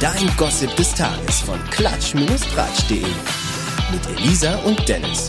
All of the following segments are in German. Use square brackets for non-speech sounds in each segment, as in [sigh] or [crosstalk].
Dein Gossip des Tages von klatsch-tratsch.de. Mit Elisa und Dennis.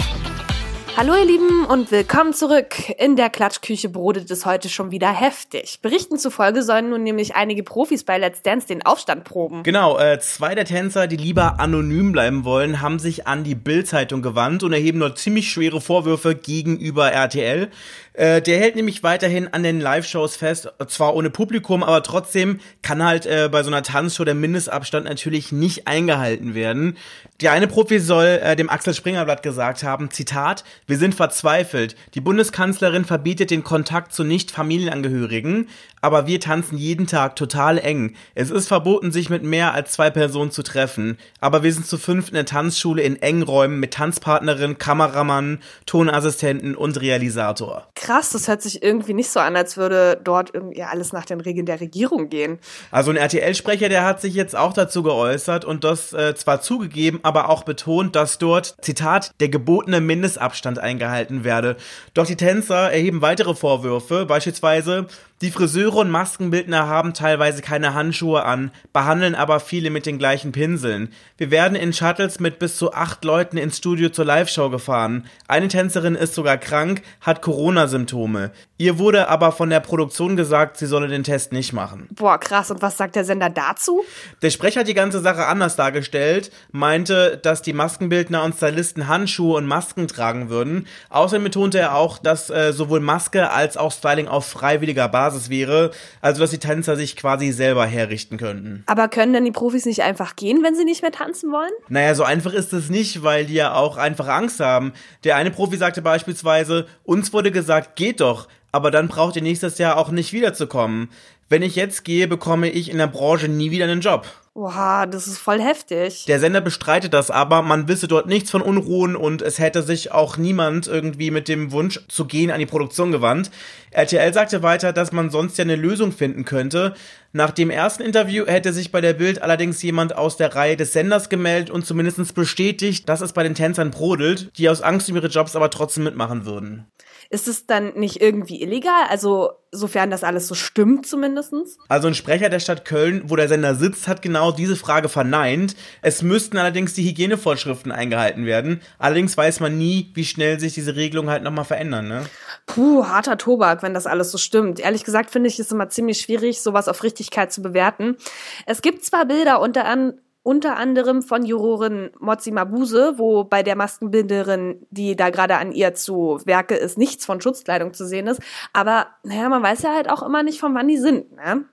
Hallo ihr Lieben und willkommen zurück. In der Klatschküche brodelt es heute schon wieder heftig. Berichten zufolge sollen nun nämlich einige Profis bei Let's Dance den Aufstand proben. Genau, äh, zwei der Tänzer, die lieber anonym bleiben wollen, haben sich an die Bild-Zeitung gewandt und erheben dort ziemlich schwere Vorwürfe gegenüber RTL. Äh, der hält nämlich weiterhin an den Live-Shows fest, zwar ohne Publikum, aber trotzdem kann halt äh, bei so einer Tanzshow der Mindestabstand natürlich nicht eingehalten werden. Der eine Profi soll äh, dem Axel Springer Blatt gesagt haben, Zitat, wir sind verzweifelt. Die Bundeskanzlerin verbietet den Kontakt zu Nicht-Familienangehörigen, aber wir tanzen jeden Tag total eng. Es ist verboten, sich mit mehr als zwei Personen zu treffen, aber wir sind zu fünf in der Tanzschule in engen Räumen mit Tanzpartnerin, Kameramann, Tonassistenten und Realisator krass, das hört sich irgendwie nicht so an, als würde dort irgendwie alles nach den Regeln der Regierung gehen. Also ein RTL-Sprecher, der hat sich jetzt auch dazu geäußert und das äh, zwar zugegeben, aber auch betont, dass dort, Zitat, der gebotene Mindestabstand eingehalten werde. Doch die Tänzer erheben weitere Vorwürfe, beispielsweise die Friseure und Maskenbildner haben teilweise keine Handschuhe an, behandeln aber viele mit den gleichen Pinseln. Wir werden in Shuttles mit bis zu acht Leuten ins Studio zur Live-Show gefahren. Eine Tänzerin ist sogar krank, hat Corona-Symptome. Ihr wurde aber von der Produktion gesagt, sie solle den Test nicht machen. Boah, krass. Und was sagt der Sender dazu? Der Sprecher hat die ganze Sache anders dargestellt, meinte, dass die Maskenbildner und Stylisten Handschuhe und Masken tragen würden. Außerdem betonte er auch, dass äh, sowohl Maske als auch Styling auf freiwilliger Basis Basis wäre, also dass die Tänzer sich quasi selber herrichten könnten. Aber können denn die Profis nicht einfach gehen, wenn sie nicht mehr tanzen wollen? Naja, so einfach ist es nicht, weil die ja auch einfach Angst haben. Der eine Profi sagte beispielsweise, uns wurde gesagt, geht doch, aber dann braucht ihr nächstes Jahr auch nicht wiederzukommen. Wenn ich jetzt gehe, bekomme ich in der Branche nie wieder einen Job. Oha, das ist voll heftig. Der Sender bestreitet das aber, man wisse dort nichts von Unruhen und es hätte sich auch niemand irgendwie mit dem Wunsch zu gehen an die Produktion gewandt. RTL sagte weiter, dass man sonst ja eine Lösung finden könnte. Nach dem ersten Interview hätte sich bei der Bild allerdings jemand aus der Reihe des Senders gemeldet und zumindest bestätigt, dass es bei den Tänzern brodelt, die aus Angst um ihre Jobs aber trotzdem mitmachen würden. Ist es dann nicht irgendwie illegal? Also, sofern das alles so stimmt zumindestens? Also ein Sprecher der Stadt Köln, wo der Sender sitzt, hat genau diese Frage verneint. Es müssten allerdings die Hygienevorschriften eingehalten werden. Allerdings weiß man nie, wie schnell sich diese Regelungen halt nochmal verändern, ne? Puh, harter Tobak, wenn das alles so stimmt. Ehrlich gesagt finde ich es immer ziemlich schwierig, sowas auf Richtigkeit zu bewerten. Es gibt zwar Bilder unter an unter anderem von Jurorin Mozi Mabuse, wo bei der Maskenbinderin, die da gerade an ihr zu Werke ist, nichts von Schutzkleidung zu sehen ist. Aber naja, man weiß ja halt auch immer nicht, von wann die sind. Ne?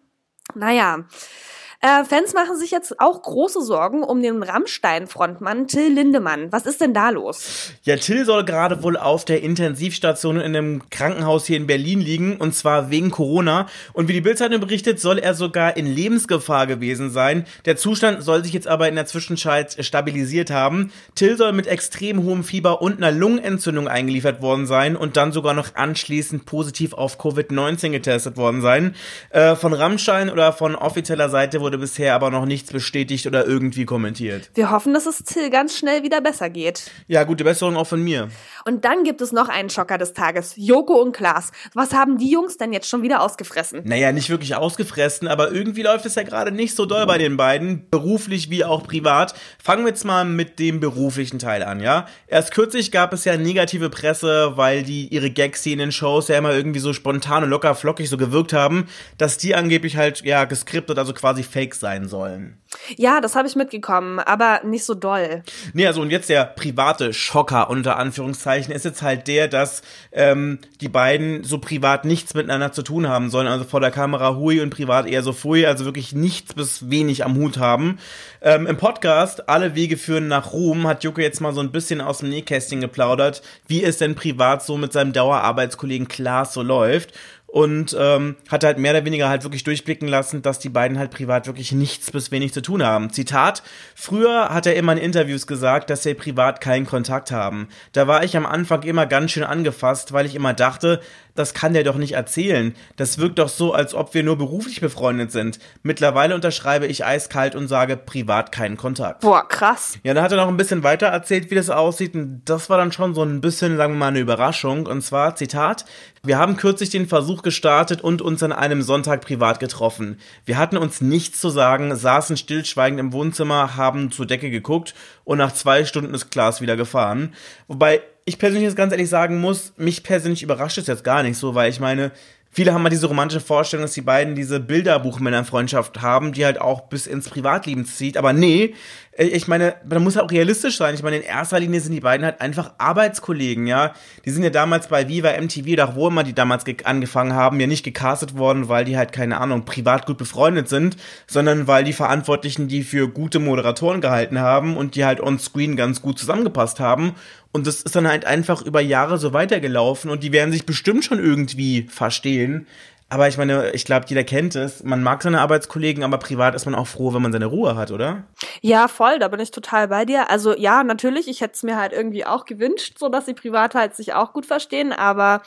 Naja. Äh, Fans machen sich jetzt auch große Sorgen um den Rammstein-Frontmann Till Lindemann. Was ist denn da los? Ja, Till soll gerade wohl auf der Intensivstation in einem Krankenhaus hier in Berlin liegen und zwar wegen Corona. Und wie die Bildzeitung berichtet, soll er sogar in Lebensgefahr gewesen sein. Der Zustand soll sich jetzt aber in der Zwischenzeit stabilisiert haben. Till soll mit extrem hohem Fieber und einer Lungenentzündung eingeliefert worden sein und dann sogar noch anschließend positiv auf Covid-19 getestet worden sein. Äh, von Rammstein oder von offizieller Seite wurde wurde bisher aber noch nichts bestätigt oder irgendwie kommentiert. Wir hoffen, dass es Till ganz schnell wieder besser geht. Ja, gute Besserung auch von mir. Und dann gibt es noch einen Schocker des Tages. Joko und Klaas. Was haben die Jungs denn jetzt schon wieder ausgefressen? Naja, nicht wirklich ausgefressen, aber irgendwie läuft es ja gerade nicht so doll bei den beiden, beruflich wie auch privat. Fangen wir jetzt mal mit dem beruflichen Teil an, ja? Erst kürzlich gab es ja negative Presse, weil die ihre Gags in den Shows ja immer irgendwie so spontan und locker flockig so gewirkt haben, dass die angeblich halt ja geskriptet, also quasi Fake sein sollen. Ja, das habe ich mitgekommen, aber nicht so doll. Nee, also und jetzt der private Schocker unter Anführungszeichen ist jetzt halt der, dass ähm, die beiden so privat nichts miteinander zu tun haben sollen. Also vor der Kamera hui und privat eher so fui, also wirklich nichts bis wenig am Hut haben. Ähm, Im Podcast Alle Wege führen nach Ruhm hat Jucke jetzt mal so ein bisschen aus dem Nähkästchen geplaudert, wie es denn privat so mit seinem Dauerarbeitskollegen Klaas so läuft und ähm, hat halt mehr oder weniger halt wirklich durchblicken lassen, dass die beiden halt privat wirklich nichts bis wenig zu tun haben. Zitat, früher hat er immer in Interviews gesagt, dass sie privat keinen Kontakt haben. Da war ich am Anfang immer ganz schön angefasst, weil ich immer dachte, das kann der doch nicht erzählen. Das wirkt doch so, als ob wir nur beruflich befreundet sind. Mittlerweile unterschreibe ich eiskalt und sage privat keinen Kontakt. Boah, krass. Ja, dann hat er noch ein bisschen weiter erzählt, wie das aussieht. Und das war dann schon so ein bisschen, sagen wir mal, eine Überraschung. Und zwar, Zitat, wir haben kürzlich den Versuch Besuch gestartet und uns an einem Sonntag privat getroffen. Wir hatten uns nichts zu sagen, saßen stillschweigend im Wohnzimmer, haben zur Decke geguckt und nach zwei Stunden ist Klaas wieder gefahren. Wobei ich persönlich jetzt ganz ehrlich sagen muss, mich persönlich überrascht es jetzt gar nicht so, weil ich meine, Viele haben mal diese romantische Vorstellung, dass die beiden diese Bilderbuchmännerfreundschaft haben, die halt auch bis ins Privatleben zieht. Aber nee, ich meine, man muss ja auch realistisch sein. Ich meine, in erster Linie sind die beiden halt einfach Arbeitskollegen, ja. Die sind ja damals bei Viva MTV oder wo immer die damals angefangen haben, ja nicht gecastet worden, weil die halt, keine Ahnung, privat gut befreundet sind, sondern weil die Verantwortlichen die für gute Moderatoren gehalten haben und die halt on screen ganz gut zusammengepasst haben. Und das ist dann halt einfach über Jahre so weitergelaufen und die werden sich bestimmt schon irgendwie verstehen. Aber ich meine, ich glaube, jeder kennt es. Man mag seine Arbeitskollegen, aber privat ist man auch froh, wenn man seine Ruhe hat, oder? Ja, voll, da bin ich total bei dir. Also ja, natürlich, ich hätte es mir halt irgendwie auch gewünscht, so dass sie privat halt sich auch gut verstehen, aber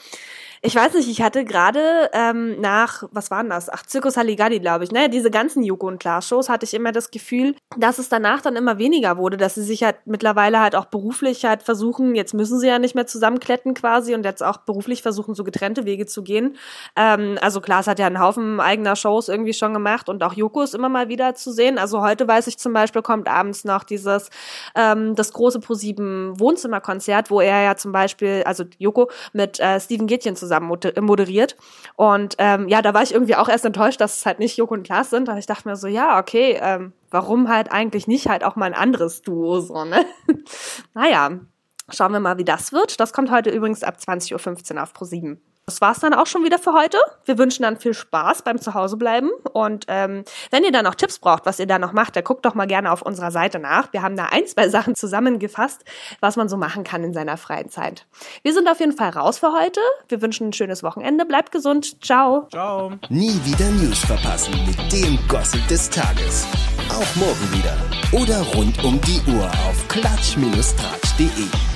ich weiß nicht, ich hatte gerade ähm, nach, was waren das? Ach, Zirkus Halligalli, glaube ich, ne? Diese ganzen Joko und Klaas-Shows hatte ich immer das Gefühl, dass es danach dann immer weniger wurde, dass sie sich halt mittlerweile halt auch beruflich halt versuchen, jetzt müssen sie ja nicht mehr zusammenkletten quasi und jetzt auch beruflich versuchen, so getrennte Wege zu gehen. Ähm, also Klaas hat ja einen Haufen eigener Shows irgendwie schon gemacht und auch Joko ist immer mal wieder zu sehen. Also heute weiß ich zum Beispiel, kommt abends noch dieses, ähm, das große ProSieben Wohnzimmerkonzert, wo er ja zum Beispiel, also Joko mit äh, Steven Gätjen zusammen moderiert. Und ähm, ja, da war ich irgendwie auch erst enttäuscht, dass es halt nicht Joko und Klaas sind. Aber ich dachte mir so, ja, okay, ähm, warum halt eigentlich nicht halt auch mal ein anderes Duo so, ne? [laughs] naja, schauen wir mal, wie das wird. Das kommt heute übrigens ab 20.15 Uhr auf Pro7. Das war's dann auch schon wieder für heute. Wir wünschen dann viel Spaß beim Zuhausebleiben. Und ähm, wenn ihr da noch Tipps braucht, was ihr da noch macht, dann guckt doch mal gerne auf unserer Seite nach. Wir haben da ein, zwei [laughs] Sachen zusammengefasst, was man so machen kann in seiner freien Zeit. Wir sind auf jeden Fall raus für heute. Wir wünschen ein schönes Wochenende. Bleibt gesund. Ciao. Ciao. Nie wieder News verpassen mit dem Gossip des Tages. Auch morgen wieder. Oder rund um die Uhr auf klatsch-tratsch.de.